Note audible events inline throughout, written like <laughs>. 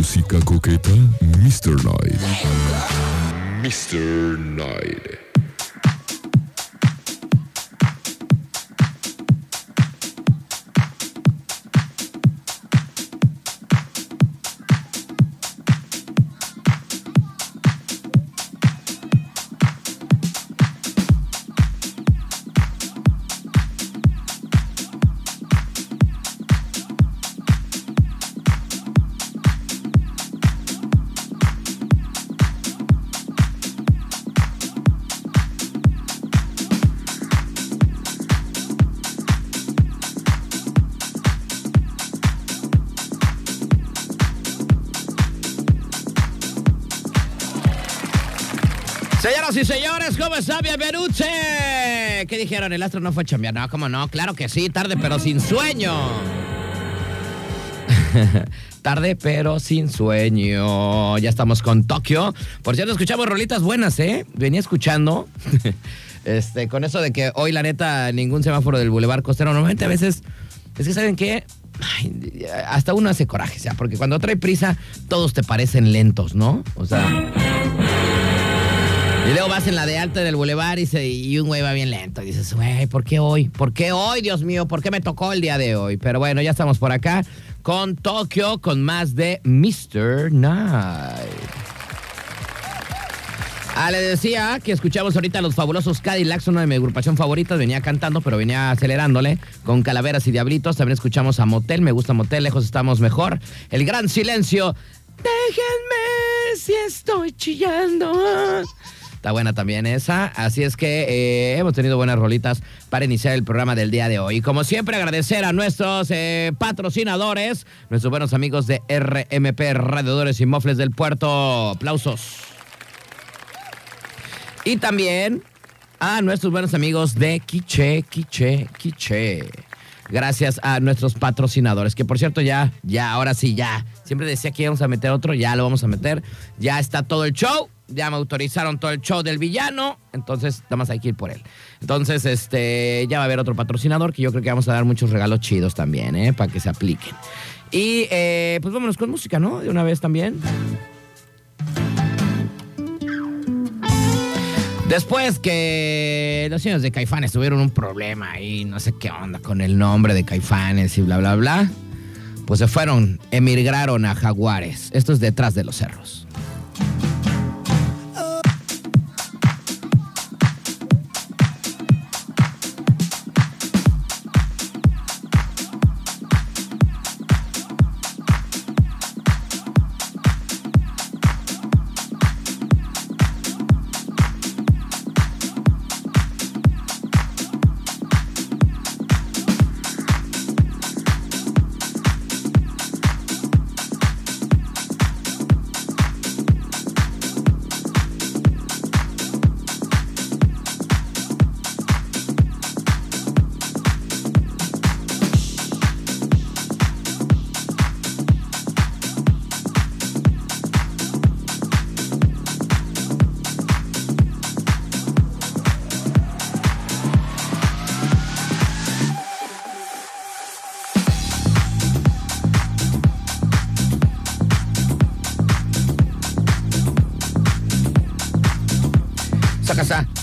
música coqueta, Mr. Night. Mr. Night. Y señores, ¿cómo está? Bienvenidos. ¿Qué dijeron? ¿El astro no fue chambear? No, ¿cómo no? Claro que sí, tarde pero sin sueño. <laughs> tarde pero sin sueño. Ya estamos con Tokio. Por cierto, escuchamos rolitas buenas, ¿eh? Venía escuchando. <laughs> este, con eso de que hoy, la neta, ningún semáforo del Boulevard Costero. Normalmente a veces, es que ¿saben qué? Hasta uno hace coraje, o sea, porque cuando trae prisa, todos te parecen lentos, ¿no? O sea. Y luego vas en la de alta del bulevar y, y un güey va bien lento. Y dices, güey, ¿por qué hoy? ¿Por qué hoy, Dios mío? ¿Por qué me tocó el día de hoy? Pero bueno, ya estamos por acá con Tokio, con más de Mr. Night. Ah, le decía que escuchamos ahorita los fabulosos Cadillacs, una de mi agrupación favorita. Venía cantando, pero venía acelerándole con Calaveras y Diablitos. También escuchamos a Motel, me gusta Motel, lejos estamos mejor. El gran silencio. Déjenme si estoy chillando. Está buena también esa. Así es que eh, hemos tenido buenas rolitas para iniciar el programa del día de hoy. Como siempre, agradecer a nuestros eh, patrocinadores, nuestros buenos amigos de RMP Radiadores y Mofles del Puerto. Aplausos. Y también a nuestros buenos amigos de Quiche, Quiche, Quiche. Gracias a nuestros patrocinadores, que por cierto ya, ya, ahora sí, ya. Siempre decía que íbamos a meter otro, ya lo vamos a meter. Ya está todo el show, ya me autorizaron todo el show del villano, entonces nada más hay que ir por él. Entonces, este, ya va a haber otro patrocinador que yo creo que vamos a dar muchos regalos chidos también, ¿eh? Para que se apliquen. Y eh, pues vámonos con música, ¿no? De una vez también. Después que los señores de Caifanes tuvieron un problema ahí, no sé qué onda con el nombre de Caifanes y bla, bla, bla, pues se fueron, emigraron a Jaguares. Esto es detrás de los cerros.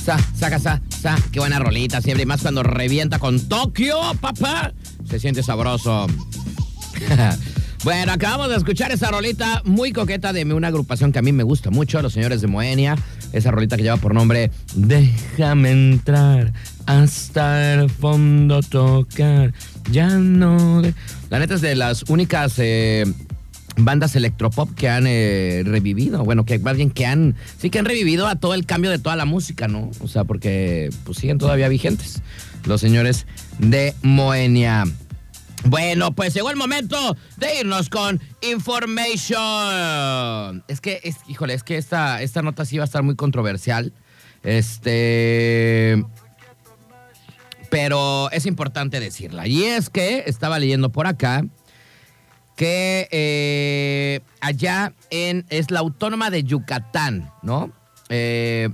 Sa, sa, saca, sa, sa. Qué buena rolita siempre. Y más cuando revienta con Tokio, papá. Se siente sabroso. <laughs> bueno, acabamos de escuchar esa rolita muy coqueta de una agrupación que a mí me gusta mucho, los señores de Moenia. Esa rolita que lleva por nombre Déjame entrar hasta el fondo tocar. Ya no. de-". La neta es de las únicas eh, bandas electropop que han eh, revivido, bueno, que más bien que han, sí que han revivido a todo el cambio de toda la música, ¿no? O sea, porque pues siguen todavía vigentes los señores de Moenia. Bueno, pues llegó el momento de irnos con Information. Es que, es, híjole, es que esta, esta nota sí va a estar muy controversial. Este. Pero es importante decirla. Y es que estaba leyendo por acá que eh, allá en. Es la autónoma de Yucatán, ¿no? Eh,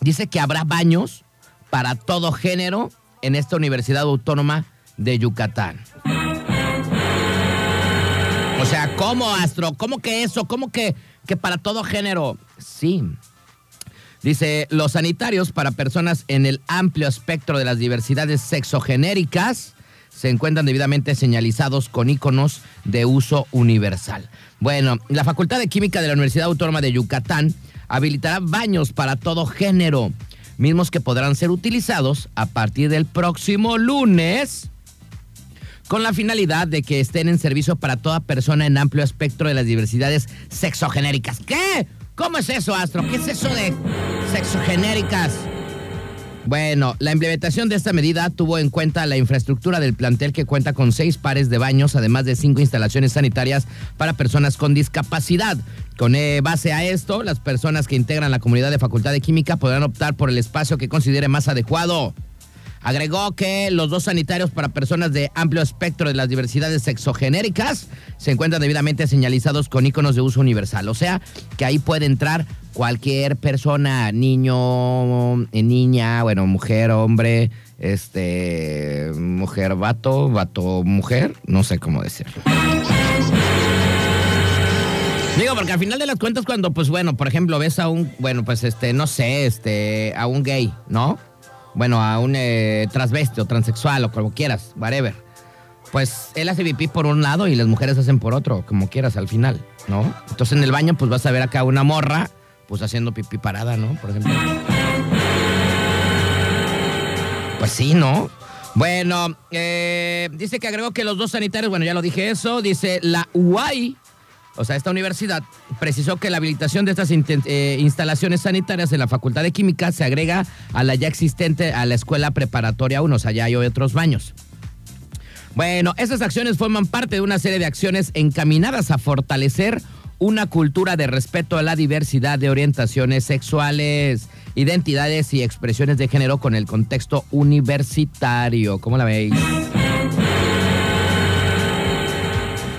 dice que habrá baños para todo género en esta Universidad Autónoma de Yucatán. O sea, ¿cómo, Astro? ¿Cómo que eso? ¿Cómo que, que para todo género? Sí. Dice, los sanitarios para personas en el amplio espectro de las diversidades sexogenéricas se encuentran debidamente señalizados con iconos de uso universal. Bueno, la Facultad de Química de la Universidad Autónoma de Yucatán habilitará baños para todo género, mismos que podrán ser utilizados a partir del próximo lunes con la finalidad de que estén en servicio para toda persona en amplio espectro de las diversidades sexogenéricas. ¿Qué? ¿Cómo es eso, Astro? ¿Qué es eso de sexogenéricas? Bueno, la implementación de esta medida tuvo en cuenta la infraestructura del plantel que cuenta con seis pares de baños, además de cinco instalaciones sanitarias para personas con discapacidad. Con eh, base a esto, las personas que integran la comunidad de Facultad de Química podrán optar por el espacio que considere más adecuado. Agregó que los dos sanitarios para personas de amplio espectro de las diversidades sexogenéricas se encuentran debidamente señalizados con iconos de uso universal. O sea, que ahí puede entrar cualquier persona, niño, eh, niña, bueno, mujer, hombre, este, mujer, vato, vato, mujer, no sé cómo decirlo. Digo, porque al final de las cuentas, cuando, pues bueno, por ejemplo, ves a un, bueno, pues este, no sé, este, a un gay, ¿no? bueno, a un eh, o transexual o como quieras, whatever. Pues él hace pipí por un lado y las mujeres hacen por otro, como quieras al final, ¿no? Entonces en el baño pues vas a ver acá una morra pues haciendo pipí parada, ¿no? Por ejemplo. Pues sí, ¿no? Bueno, eh, dice que agregó que los dos sanitarios, bueno, ya lo dije eso, dice la UAI o sea, esta universidad precisó que la habilitación de estas eh, instalaciones sanitarias en la Facultad de Química se agrega a la ya existente a la Escuela Preparatoria 1, o sea, ya hay otros baños. Bueno, esas acciones forman parte de una serie de acciones encaminadas a fortalecer una cultura de respeto a la diversidad de orientaciones sexuales, identidades y expresiones de género con el contexto universitario. ¿Cómo la veis?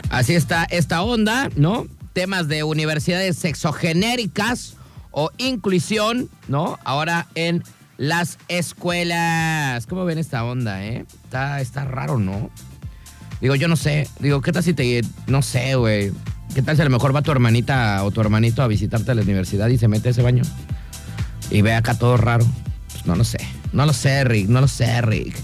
Así está esta onda, ¿no? Temas de universidades sexogenéricas o inclusión, ¿no? Ahora en las escuelas. ¿Cómo ven esta onda, eh? Está, está raro, ¿no? Digo, yo no sé. Digo, ¿qué tal si te... No sé, güey. ¿Qué tal si a lo mejor va tu hermanita o tu hermanito a visitarte a la universidad y se mete a ese baño? Y ve acá todo raro. Pues no lo sé. No lo sé, Rick. No lo sé, Rick.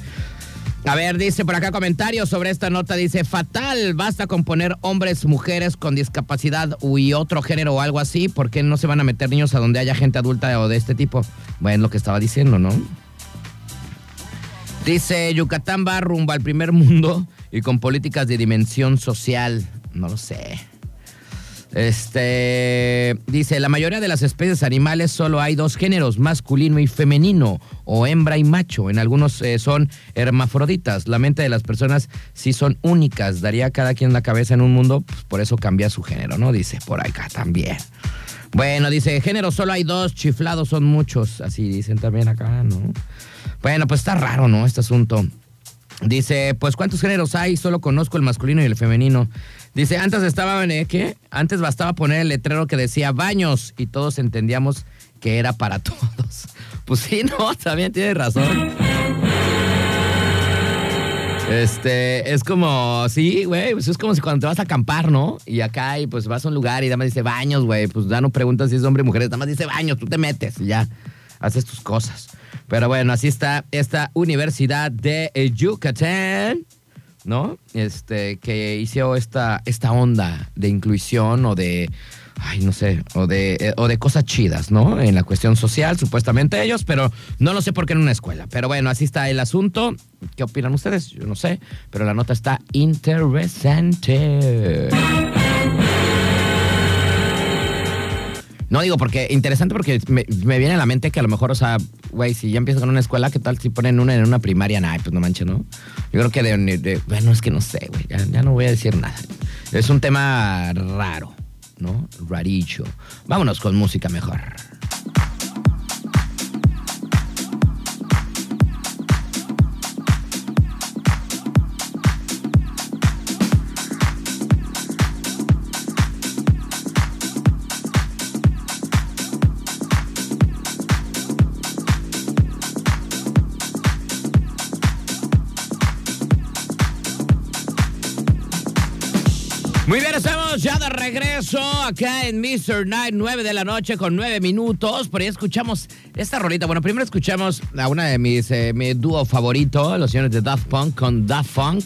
A ver, dice por acá comentarios sobre esta nota. Dice, fatal, basta con poner hombres, mujeres con discapacidad y otro género o algo así. ¿Por qué no se van a meter niños a donde haya gente adulta o de este tipo? Bueno, lo que estaba diciendo, ¿no? Dice, Yucatán va rumbo al primer mundo y con políticas de dimensión social. No lo sé. Este dice, la mayoría de las especies animales solo hay dos géneros, masculino y femenino, o hembra y macho. En algunos eh, son hermafroditas. La mente de las personas sí son únicas. Daría cada quien la cabeza en un mundo, pues por eso cambia su género, ¿no? Dice por acá también. Bueno, dice, género solo hay dos, chiflados son muchos. Así dicen también acá, ¿no? Bueno, pues está raro, ¿no? Este asunto. Dice, pues ¿cuántos géneros hay? Solo conozco el masculino y el femenino. Dice, antes estaba, ¿eh? ¿qué? Antes bastaba poner el letrero que decía baños y todos entendíamos que era para <laughs> todos. Pues sí, no, <laughs> también tiene razón. Este, es como, sí, güey, pues es como si cuando te vas a acampar, ¿no? Y acá y pues vas a un lugar y nada más dice baños, güey, pues ya no preguntas si es hombre o mujer, nada más dice baños, tú te metes y ya haces tus cosas. Pero bueno, así está esta Universidad de Yucatán. ¿no? Este, que hizo esta, esta onda de inclusión o de, ay, no sé, o de, eh, o de cosas chidas, ¿no? En la cuestión social, supuestamente ellos, pero no lo sé por qué en una escuela. Pero bueno, así está el asunto. ¿Qué opinan ustedes? Yo no sé, pero la nota está interesante. No digo porque interesante porque me, viene a la mente que a lo mejor, o sea, güey, si ya empiezas con una escuela, ¿qué tal si ponen una en una primaria? Nah, pues no manches, ¿no? Yo creo que de, bueno, es que no sé, güey, ya, ya, no voy a decir nada. Es un tema raro, ¿no? Raricho. Vámonos con música mejor. Muy bien, estamos ya de regreso acá en Mr. Night, 9 de la noche con 9 minutos. Por ahí escuchamos esta rolita. Bueno, primero escuchamos a una de mis, eh, mi dúo favorito, los señores de Daft Punk con Daft Funk.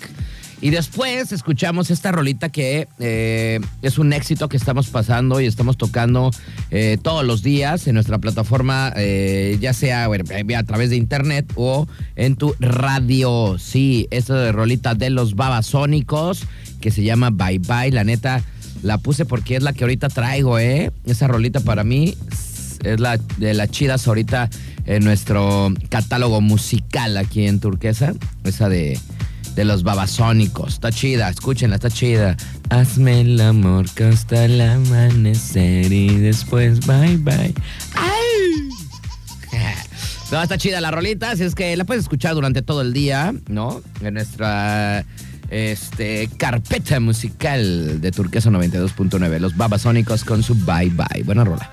Y después escuchamos esta rolita que eh, es un éxito que estamos pasando y estamos tocando eh, todos los días en nuestra plataforma, eh, ya sea a través de internet o en tu radio. Sí, esta rolita de los babasónicos que se llama Bye Bye. La neta, la puse porque es la que ahorita traigo, ¿eh? Esa rolita para mí es la de las chidas ahorita en nuestro catálogo musical aquí en Turquesa. Esa de de los babasónicos. Está chida, escúchenla, está chida. Hazme el amor hasta el amanecer y después bye bye. ¡Ay! <laughs> No, está chida la rolita, así es que la puedes escuchar durante todo el día, ¿no? En nuestra este, carpeta musical de Turquesa 92.9. Los babasónicos con su bye bye. Buena rola.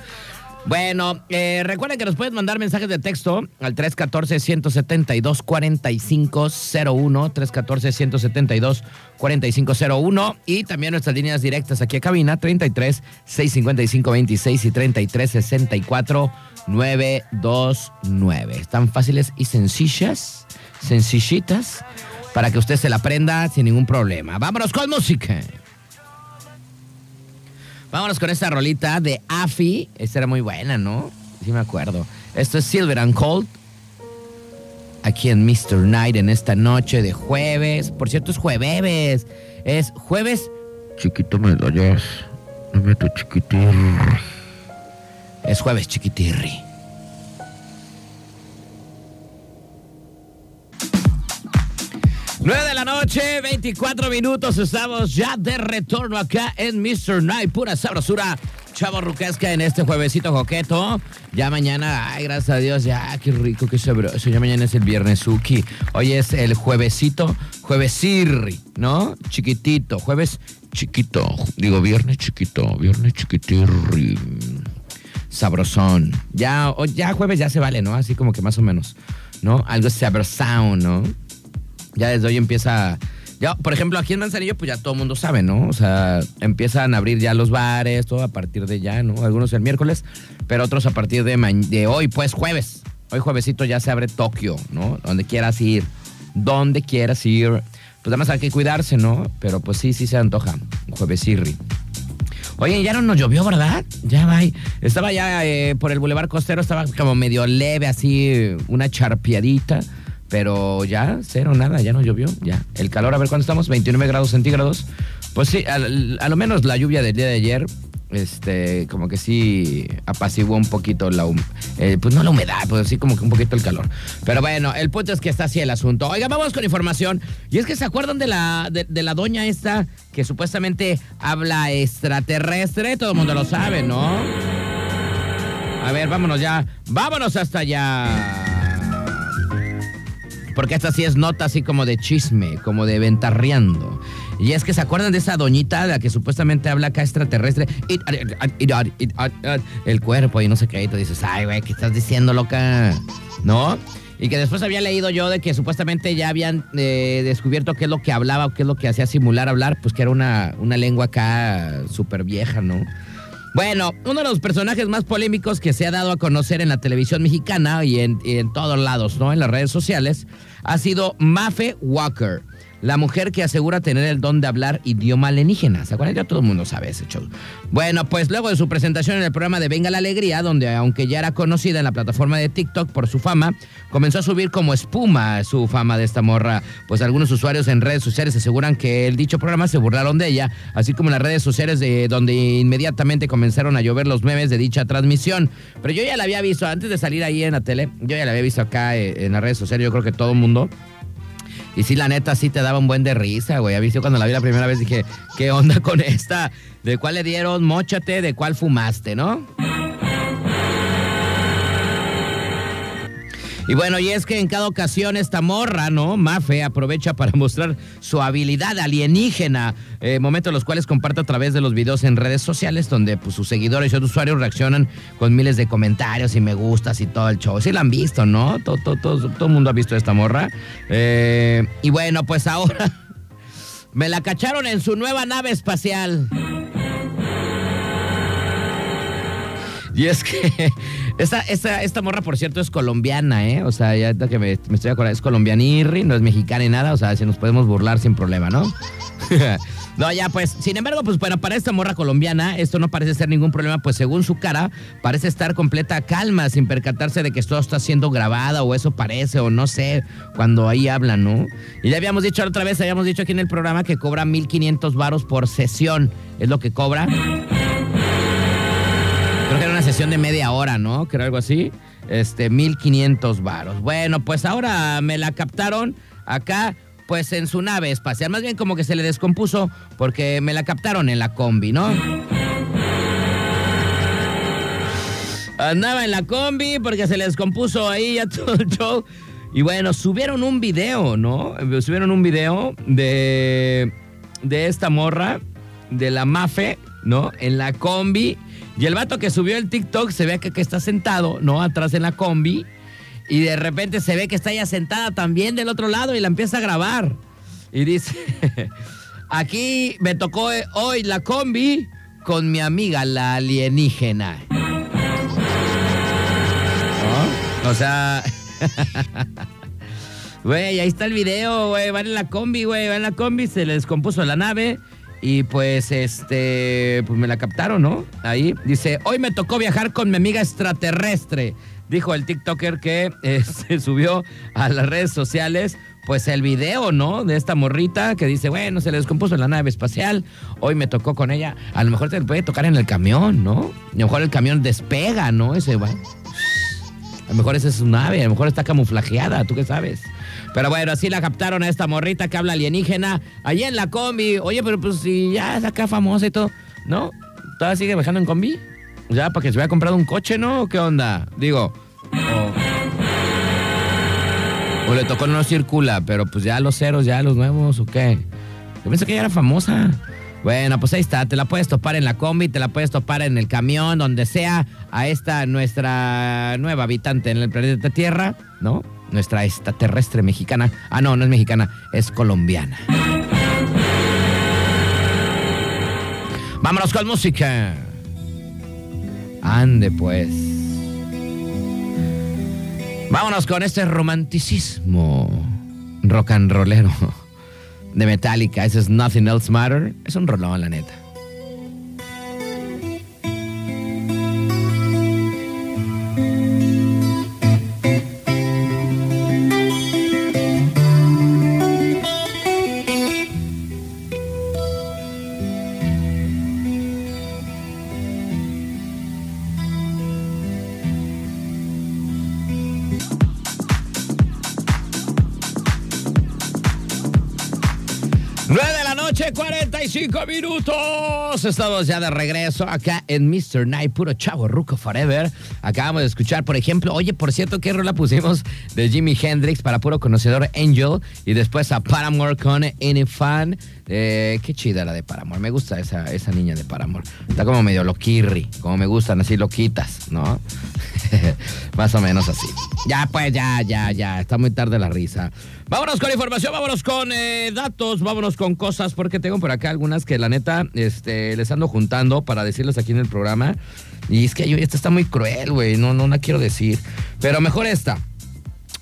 Bueno, eh, recuerden que nos pueden mandar mensajes de texto al 314-172-4501, 314-172-4501 y también nuestras líneas directas aquí a cabina, 33 655 26 y 33 64 929. Están fáciles y sencillas, sencillitas, para que usted se la aprenda sin ningún problema. Vámonos con música. Vámonos con esta rolita de Afi. Esta era muy buena, ¿no? Sí me acuerdo. Esto es Silver and Cold. Aquí en Mr. Night en esta noche de jueves. Por cierto, es jueves. Es jueves. Chiquito medallas. Dame tu chiquitirri. Es jueves chiquitirri. Nueve de la noche, 24 minutos. Estamos ya de retorno acá en Mr. Night. Pura sabrosura chavo ruquesca en este juevesito coqueto. Ya mañana, ay, gracias a Dios, ya, qué rico, qué sabroso. Ya mañana es el viernes Uki. Hoy es el juevesito, juevesirri, ¿no? Chiquitito, jueves chiquito. Digo, viernes chiquito, viernes chiquitirri. Sabrosón. Ya, ya jueves ya se vale, ¿no? Así como que más o menos, ¿no? Algo sabrosón, ¿no? Ya desde hoy empieza. Ya, por ejemplo, aquí en Manzanillo, pues ya todo el mundo sabe, ¿no? O sea, empiezan a abrir ya los bares, todo a partir de ya, ¿no? Algunos el miércoles, pero otros a partir de, hoy, pues jueves. Hoy juevesito ya se abre Tokio, ¿no? Donde quieras ir. Donde quieras ir. Pues además hay que cuidarse, ¿no? Pero pues sí, sí se antoja. Juevesirri. Oye, ya no nos llovió, ¿verdad? Ya va. Estaba ya eh, por el Boulevard Costero, estaba como medio leve, así, una charpiadita. Pero ya, cero, nada, ya no llovió, ya. El calor, a ver cuándo estamos, 29 grados centígrados. Pues sí, a, lo menos la lluvia del día de ayer, este, como que sí apaciguó un poquito la eh, pues no la humedad, pues sí como que un poquito el calor. Pero bueno, el punto es que está así el asunto. Oiga, vamos con información. Y es que se acuerdan de la, de, la doña esta que supuestamente habla extraterrestre, todo el mundo lo sabe, ¿no? A ver, vámonos ya, vámonos hasta allá. Porque esta sí es nota así como de chisme, como de ventarreando. Y es que se acuerdan de esa doñita la que supuestamente habla acá extraterrestre. El cuerpo y no sé qué. Y tú dices, ay, güey, ¿qué estás diciendo, loca? ¿No? Y que después había leído yo de que supuestamente ya habían eh, descubierto qué es lo que hablaba o qué es lo que hacía simular hablar, pues que era una, una lengua acá súper vieja, ¿no? Bueno, uno de los personajes más polémicos que se ha dado a conocer en la televisión mexicana y en, y en todos lados, ¿no? En las redes sociales, ha sido Mafe Walker la mujer que asegura tener el don de hablar idioma alienígena. ¿Se acuerdan? Ya todo el mundo sabe ese show. Bueno, pues luego de su presentación en el programa de Venga la Alegría, donde aunque ya era conocida en la plataforma de TikTok por su fama, comenzó a subir como espuma su fama de esta morra. Pues algunos usuarios en redes sociales aseguran que el dicho programa se burlaron de ella, así como en las redes sociales de donde inmediatamente comenzaron a llover los memes de dicha transmisión. Pero yo ya la había visto antes de salir ahí en la tele, yo ya la había visto acá eh, en las redes sociales, yo creo que todo el mundo. Y sí, la neta, sí te daba un buen de risa, güey. A visto cuando la vi la primera vez dije, ¿qué onda con esta? ¿De cuál le dieron? Móchate, ¿de cuál fumaste, no? Y bueno, y es que en cada ocasión esta morra, ¿no? Mafe aprovecha para <laughs> mostrar su habilidad alienígena, eh, momentos los cuales comparte a través de los videos en redes sociales, donde pues, sus seguidores y otros usuarios reaccionan con miles de comentarios y me gustas y todo el show. Sí la han visto, ¿no? Todo, todo, todo, el mundo ha visto esta morra. Eh, y bueno, pues ahora... <laughs> Me la cacharon en su nueva nave espacial. Y es que <laughs> esta, esta, esta morra, por cierto, es colombiana, ¿eh? O sea, ya que me, estoy acordando, es colombianirri, no es mexicana ni nada, o sea, si nos podemos burlar sin problema, ¿no? <laughs> no, ya pues, sin embargo, pues bueno, para esta morra colombiana, esto no parece ser ningún problema, pues según su cara, parece estar completa calma, sin percatarse de que esto está siendo grabada, o eso parece, o no sé, cuando ahí hablan, ¿no? Y ya habíamos dicho otra vez, habíamos dicho aquí en el programa que cobra 1.500 varos por sesión, es lo que cobra. Creo que era una sesión de media hora, ¿no? Creo algo así. Este, 1500 varos. Bueno, pues ahora me la captaron acá, pues en su nave espacial. Más bien como que se le descompuso porque me la captaron en la combi, ¿no? Andaba en la combi porque se le descompuso ahí ya <laughs> todo el show. Y bueno, subieron un video, ¿no? Subieron un video de, de esta morra, de la Mafe, ¿no? En la combi. Y el vato que subió el TikTok se ve que, está sentado, ¿no? Atrás en la combi. Y de repente se ve que está ella sentada también del otro lado y la empieza a grabar. Y dice, <laughs> aquí me tocó hoy la combi con mi amiga la alienígena. O sea... <laughs> Güey, ahí está el video, güey. Van en la combi, güey. Van en la combi, se le descompuso la nave. Y pues, este, pues me la captaron, ¿no? Ahí dice, hoy me tocó viajar con mi amiga extraterrestre. Dijo el TikToker que se <laughs> subió a las redes sociales, pues el video, ¿no? De esta morrita que dice, bueno, se le descompuso la nave espacial. Hoy me tocó con ella. A lo mejor le puede tocar en el camión, ¿no? A lo mejor el camión despega, ¿no? Ese va. A lo mejor esa es su nave, a lo mejor está camuflajeada, ¿tú qué sabes? Pero bueno, así la captaron a esta morrita que habla alienígena, allí en la combi. Oye, pero pues si ya es acá famosa y todo, ¿no? ¿Todavía sigue viajando en combi? Ya, para que se hubiera comprado un coche, ¿no? ¿Qué onda? Digo, o, o le tocó no circula, pero pues ya los ceros, ya los nuevos, ¿o qué? Yo pensé que ella era famosa. Bueno, pues ahí está, te la puedes topar en la combi, te la puedes topar en el camión, donde sea, a esta nuestra nueva habitante en el planeta Tierra, ¿no? Nuestra extraterrestre mexicana. Ah, no, no es mexicana, es colombiana. Vámonos con música. Ande pues. Vámonos con este romanticismo rock and rollero de Metallica. Ese es Nothing Else Matter. Es un rolón, la neta. 45 minutos. Estamos ya de regreso acá en Mr. Night, puro chavo ruco forever. Acabamos de escuchar, por ejemplo, oye, por cierto, ¿qué rola pusimos de Jimi Hendrix para puro conocedor Angel? Y después a Paramore con Any Fan. Eh, qué chida la de Paramore. Me gusta esa, esa niña de Paramore. Está como medio loquirri, como me gustan, así loquitas, ¿no? <laughs> Más o menos así. Ya, pues, ya, ya, ya. Está muy tarde la risa. Vámonos con información, vámonos con eh, datos, vámonos con cosas, porque tengo por acá algunas que la neta este, les ando juntando para decirles aquí en el programa. Y es que yo, esta está muy cruel, güey. No, no la quiero decir. Pero mejor esta.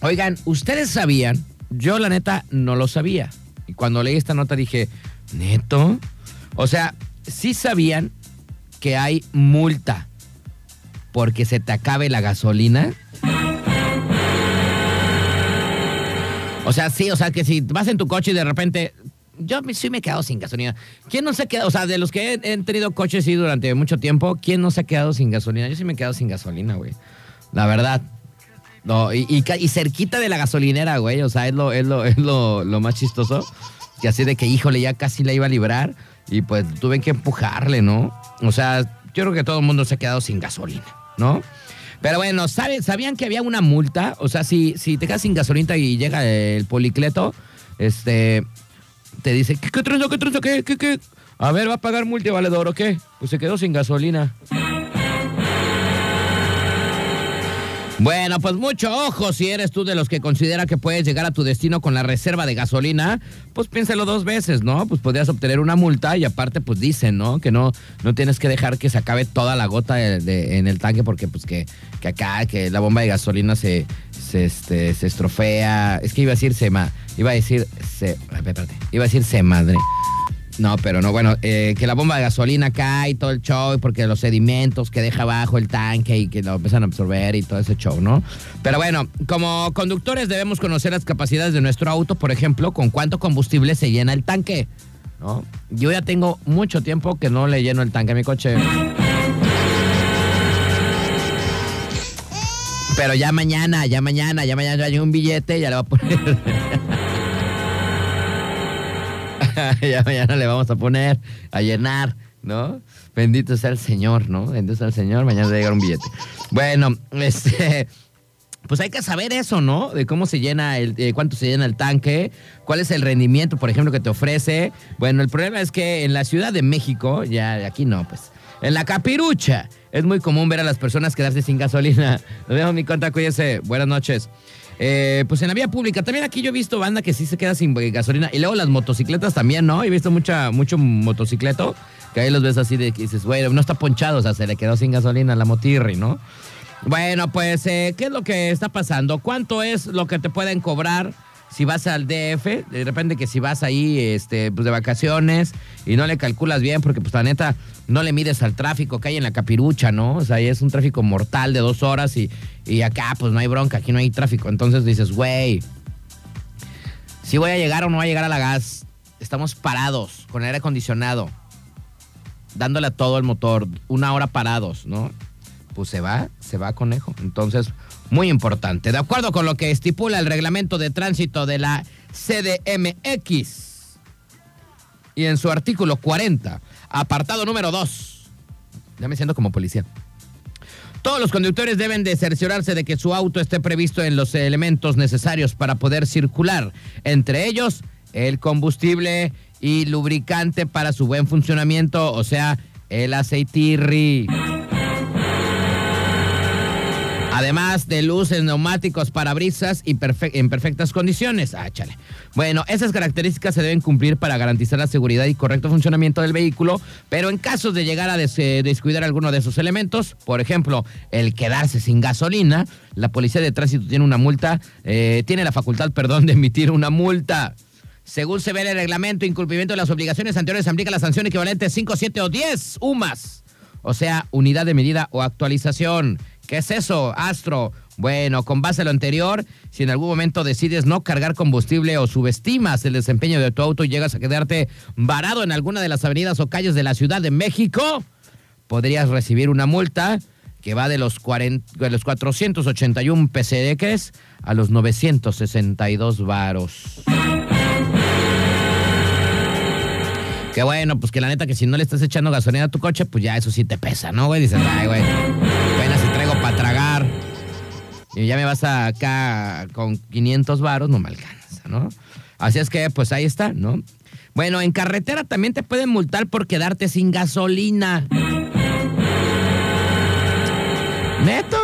Oigan, ¿ustedes sabían? Yo la neta no lo sabía. Y cuando leí esta nota dije, ¿neto? O sea, sí sabían que hay multa porque se te acabe la gasolina. O sea, sí, o sea, que si vas en tu coche y de repente. Yo sí me he quedado sin gasolina. ¿Quién no se ha quedado? O sea, de los que he tenido coches sí durante mucho tiempo, ¿quién no se ha quedado sin gasolina? Yo sí me he quedado sin gasolina, güey. La verdad. No, y, y y cerquita de la gasolinera, güey. O sea, es lo, es lo, es lo, más chistoso. Que así de que, híjole, ya casi la iba a librar. Y pues tuve que empujarle, ¿no? O sea, yo creo que todo el mundo se ha quedado sin gasolina, ¿no? Pero bueno, ¿sabe- ¿sabían que había una multa? O sea, si, si te quedas sin gasolina y llega el policleto, este, te dice, ¿qué, qué qué tranza, qué, qué, qué? A ver, ¿va a pagar multa, valedor o qué? Pues se quedó sin gasolina. Bueno, pues mucho ojo si eres tú de los que considera que puedes llegar a tu destino con la reserva de gasolina, pues piénsalo dos veces, ¿no? Pues podrías obtener una multa y aparte pues dicen, ¿no? Que no, no tienes que dejar que se acabe toda la gota en el tanque porque pues que, que acá, que la bomba de gasolina se, se, este, se estrofea. Es que iba a decir se ma, iba a decir se, espérate, iba a decir se madre. No, pero no, bueno, eh, que la bomba de gasolina cae y todo el show, porque los sedimentos que deja abajo el tanque y que lo empiezan a absorber y todo ese show, ¿no? Pero bueno, como conductores debemos conocer las capacidades de nuestro auto, por ejemplo, con cuánto combustible se llena el tanque, ¿no? Yo ya tengo mucho tiempo que no le lleno el tanque a mi coche. Pero ya mañana, ya mañana, ya mañana hay un billete, ya le va a poner. <laughs> <laughs> ya mañana le vamos a poner a llenar, ¿no? Bendito sea el Señor, ¿no? Bendito sea el Señor, mañana va a llegar un billete. Bueno, este. Pues hay que saber eso, ¿no? De cómo se llena el, eh, cuánto se llena el tanque, cuál es el rendimiento, por ejemplo, que te ofrece. Bueno, el problema es que en la Ciudad de México, ya aquí no, pues, en la capirucha, es muy común ver a las personas quedarse sin gasolina. <laughs> Nos vemos, mi conta, cuídese. Buenas noches. Eh, pues en la vía pública, también aquí yo he visto banda que sí se queda sin gasolina. Y luego las motocicletas también, ¿no? He visto mucha, mucho motocicleto, que ahí los ves así de que dices, güey, no está ponchado, o sea, se le quedó sin gasolina la motirri, ¿no? Bueno, pues, eh, ¿qué es lo que está pasando? ¿Cuánto es lo que te pueden cobrar si vas al DF? De repente que si vas ahí este, pues de vacaciones y no le calculas bien, porque pues la neta no le mides al tráfico que hay en la capirucha, ¿no? O sea, ahí es un tráfico mortal de dos horas y, y acá pues no hay bronca, aquí no hay tráfico. Entonces dices, güey, si voy a llegar o no voy a llegar a la gas, estamos parados con aire acondicionado, dándole a todo el motor, una hora parados, ¿no? pues se va, se va conejo. Entonces, muy importante. De acuerdo con lo que estipula el reglamento de tránsito de la CDMX y en su artículo 40, apartado número 2. Ya me siento como policía. Todos los conductores deben de cerciorarse de que su auto esté previsto en los elementos necesarios para poder circular, entre ellos el combustible y lubricante para su buen funcionamiento, o sea, el aceitirri. Además de luces, neumáticos, parabrisas y en perfectas condiciones. Ah, chale. Bueno, esas características se deben cumplir para garantizar la seguridad y correcto funcionamiento del vehículo, pero en caso de llegar a des- eh, descuidar alguno de esos elementos, por ejemplo, el quedarse sin gasolina, la policía de tránsito tiene una multa, eh, tiene la facultad, perdón, de emitir una multa. Según se ve en el reglamento, incumplimiento de las obligaciones anteriores aplica la sanción equivalente a 5, 7 o 10 UMAS. O sea, unidad de medida o actualización. ¿Qué es eso, Astro? Bueno, con base a lo anterior, si en algún momento decides no cargar combustible o subestimas el desempeño de tu auto y llegas a quedarte varado en alguna de las avenidas o calles de la Ciudad de México, podrías recibir una multa que va de los, 40 de los 481 PCDQs a los 962 varos. Que bueno, pues que la neta que si no le estás echando gasolina a tu coche, pues ya eso sí te pesa, ¿no, güey? Dices, ay, güey, apenas si. Y ya me vas a acá con 500 varos, no me alcanza, ¿no? Así es que, pues ahí está, ¿no? Bueno, en carretera también te pueden multar por quedarte sin gasolina. ¿Neto?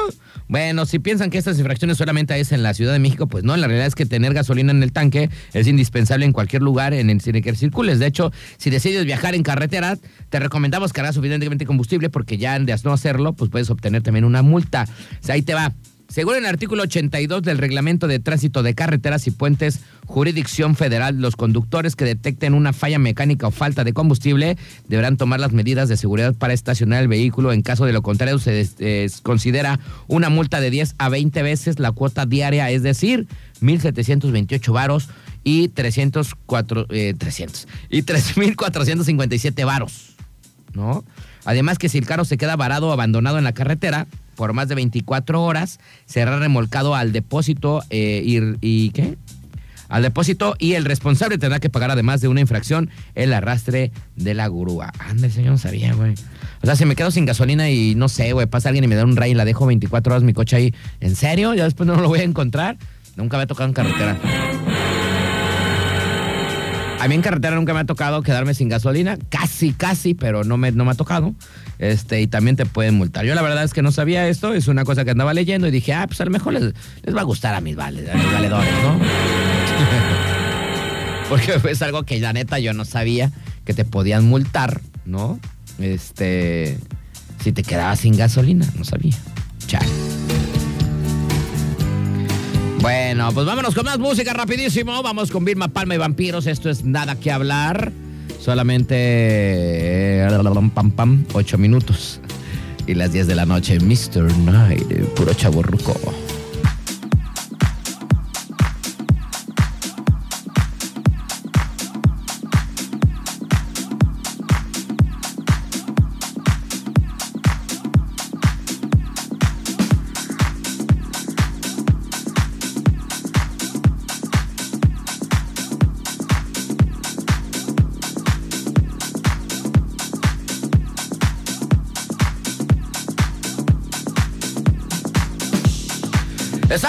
Bueno, si piensan que estas infracciones solamente es en la Ciudad de México, pues no, la realidad es que tener gasolina en el tanque es indispensable en cualquier lugar en el que circules. De hecho, si decides viajar en carretera, te recomendamos cargar suficientemente combustible porque ya de no hacerlo, pues puedes obtener también una multa. O sea, ahí te va. Según el artículo 82 del Reglamento de Tránsito de Carreteras y Puentes, Jurisdicción Federal, los conductores que detecten una falla mecánica o falta de combustible deberán tomar las medidas de seguridad para estacionar el vehículo. En caso de lo contrario, se considera una multa de 10 a 20 veces la cuota diaria, es decir, 1.728 varos y 304, eh, 300 y 3.457 varos, ¿no? Además que si el carro se queda varado o abandonado en la carretera por más de 24 horas, será remolcado al depósito eh, y, ¿qué? Al depósito y el responsable tendrá que pagar además de una infracción el arrastre de la grúa. Anda, ese yo no sabía, güey. O sea, si me quedo sin gasolina y no sé, güey, pasa alguien y me da un ray y la dejo 24 horas mi coche ahí. ¿En serio? ¿Ya después no lo voy a encontrar? Nunca me ha tocado en carretera. A mí en carretera nunca me ha tocado quedarme sin gasolina, casi, casi, pero no me, no me ha tocado. Este, y también te pueden multar. Yo la verdad es que no sabía esto, es una cosa que andaba leyendo y dije, ah, pues a lo mejor les, va a gustar a mis, a mis valedores, ¿no? <laughs> Porque es algo que la neta yo no sabía que te podían multar, ¿no? Este, si te quedabas sin gasolina, no sabía. Chale. Bueno, pues vámonos con más música rapidísimo. Vamos con Vilma Palma y Vampiros. Esto es nada que hablar. Solamente eh, pam pam, 8 minutos. Y las 10 de la noche, Mr. Night, puro chaborruco.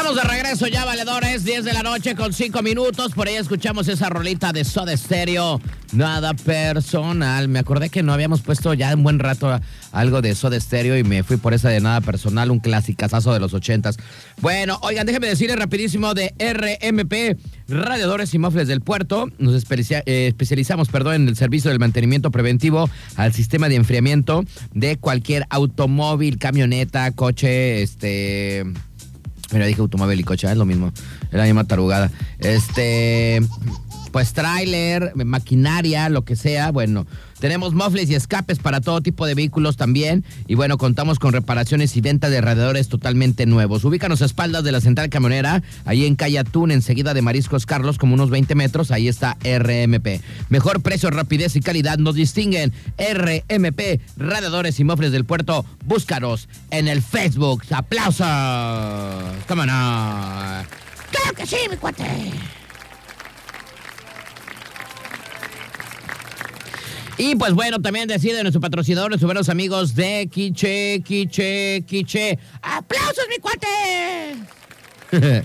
Estamos de regreso ya, valedores, 10 de la noche con 5 minutos. Por ahí escuchamos esa rolita de Soda Stereo. Nada personal. Me acordé que no habíamos puesto ya un buen rato algo de Soda Stereo y me fui por esa de nada personal, un clasicazo de los ochentas. Bueno, oigan, déjenme decirles rapidísimo de RMP, Radiadores y Mofles del Puerto. Nos eh, especializamos, perdón, en el servicio del mantenimiento preventivo al sistema de enfriamiento de cualquier automóvil, camioneta, coche, este... Mira, dije automóvil y coche, es lo mismo. Es la misma tarugada. Este. Pues tráiler, maquinaria, lo que sea. Bueno, tenemos mofles y escapes para todo tipo de vehículos también. Y bueno, contamos con reparaciones y venta de radiadores totalmente nuevos. Ubícanos a espaldas de la central camionera, ahí en calle Atún, enseguida de Mariscos Carlos, como unos 20 metros. Ahí está RMP. Mejor precio, rapidez y calidad nos distinguen. RMP, Radiadores y Mofles del Puerto. Búscanos en el Facebook. ¡Aplausos! ¡Cómo no! ¡Claro que sí, mi cuate! Y pues bueno, también decide nuestro patrocinador, nuestros buenos amigos de Quiche, Quiche, Quiche. ¡Aplausos, mi cuate! <laughs>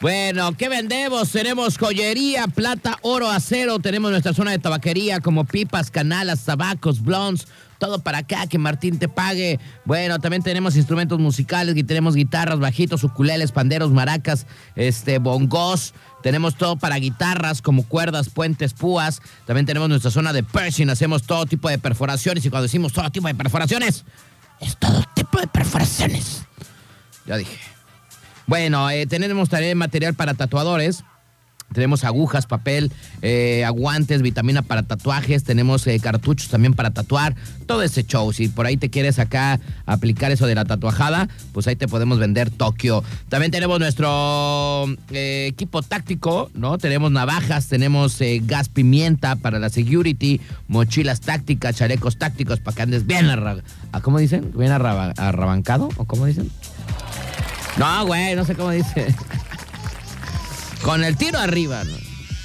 Bueno, ¿qué vendemos? Tenemos joyería, plata, oro, acero. Tenemos nuestra zona de tabaquería como pipas, canalas, tabacos, blondes. Todo para acá, que Martín te pague. Bueno, también tenemos instrumentos musicales, y tenemos guitarras, bajitos, ukuleles, panderos, maracas, este, bongos. Tenemos todo para guitarras, como cuerdas, puentes, púas. También tenemos nuestra zona de piercing. Hacemos todo tipo de perforaciones. Y cuando decimos todo tipo de perforaciones, es todo tipo de perforaciones. Ya dije. Bueno, eh, tenemos también material para tatuadores. Tenemos agujas, papel, eh, aguantes, vitamina para tatuajes, tenemos eh, cartuchos también para tatuar, todo ese show. Si por ahí te quieres acá aplicar eso de la tatuajada, pues ahí te podemos vender Tokio. También tenemos nuestro eh, equipo táctico, ¿no? Tenemos navajas, tenemos eh, gas pimienta para la security, mochilas tácticas, chalecos tácticos para que andes bien arra ¿a ¿Cómo dicen? ¿Bien arraba- arrabancado? ¿O cómo dicen? No, güey, no sé cómo dice. <laughs> Con el tiro arriba.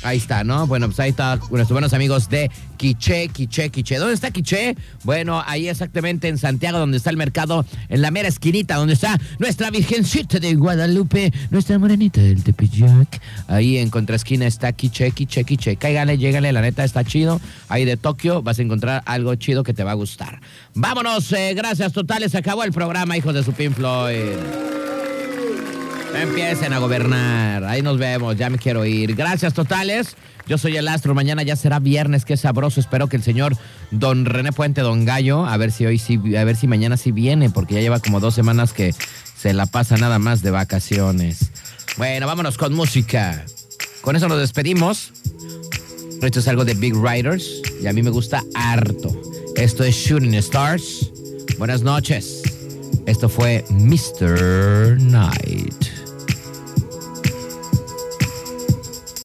Ahí está, ¿no? Bueno, pues ahí está nuestros buenos amigos de Quiché, Quiché, Quiché. ¿Dónde está Quiché? Bueno, ahí exactamente en Santiago, donde está el mercado, en la mera esquinita, donde está nuestra Virgencita de Guadalupe, nuestra morenita del Tepeyac. Ahí en contraesquina está Quiché, Quiché, Quiché. Cáigale, llégale, la neta está chido. Ahí de Tokio vas a encontrar algo chido que te va a gustar. Vámonos, eh, gracias totales. Acabó el programa, hijos de su Pink Floyd. Empiecen a gobernar. Ahí nos vemos. Ya me quiero ir. Gracias totales. Yo soy el Astro. Mañana ya será viernes. Qué sabroso. Espero que el señor Don René Puente Don Gallo, a ver si hoy sí, a ver si mañana sí viene, porque ya lleva como dos semanas que se la pasa nada más de vacaciones. Bueno, vámonos con música. Con eso nos despedimos. Esto es algo de Big Riders y a mí me gusta harto. Esto es Shooting Stars. Buenas noches. Esto fue Mr. Night.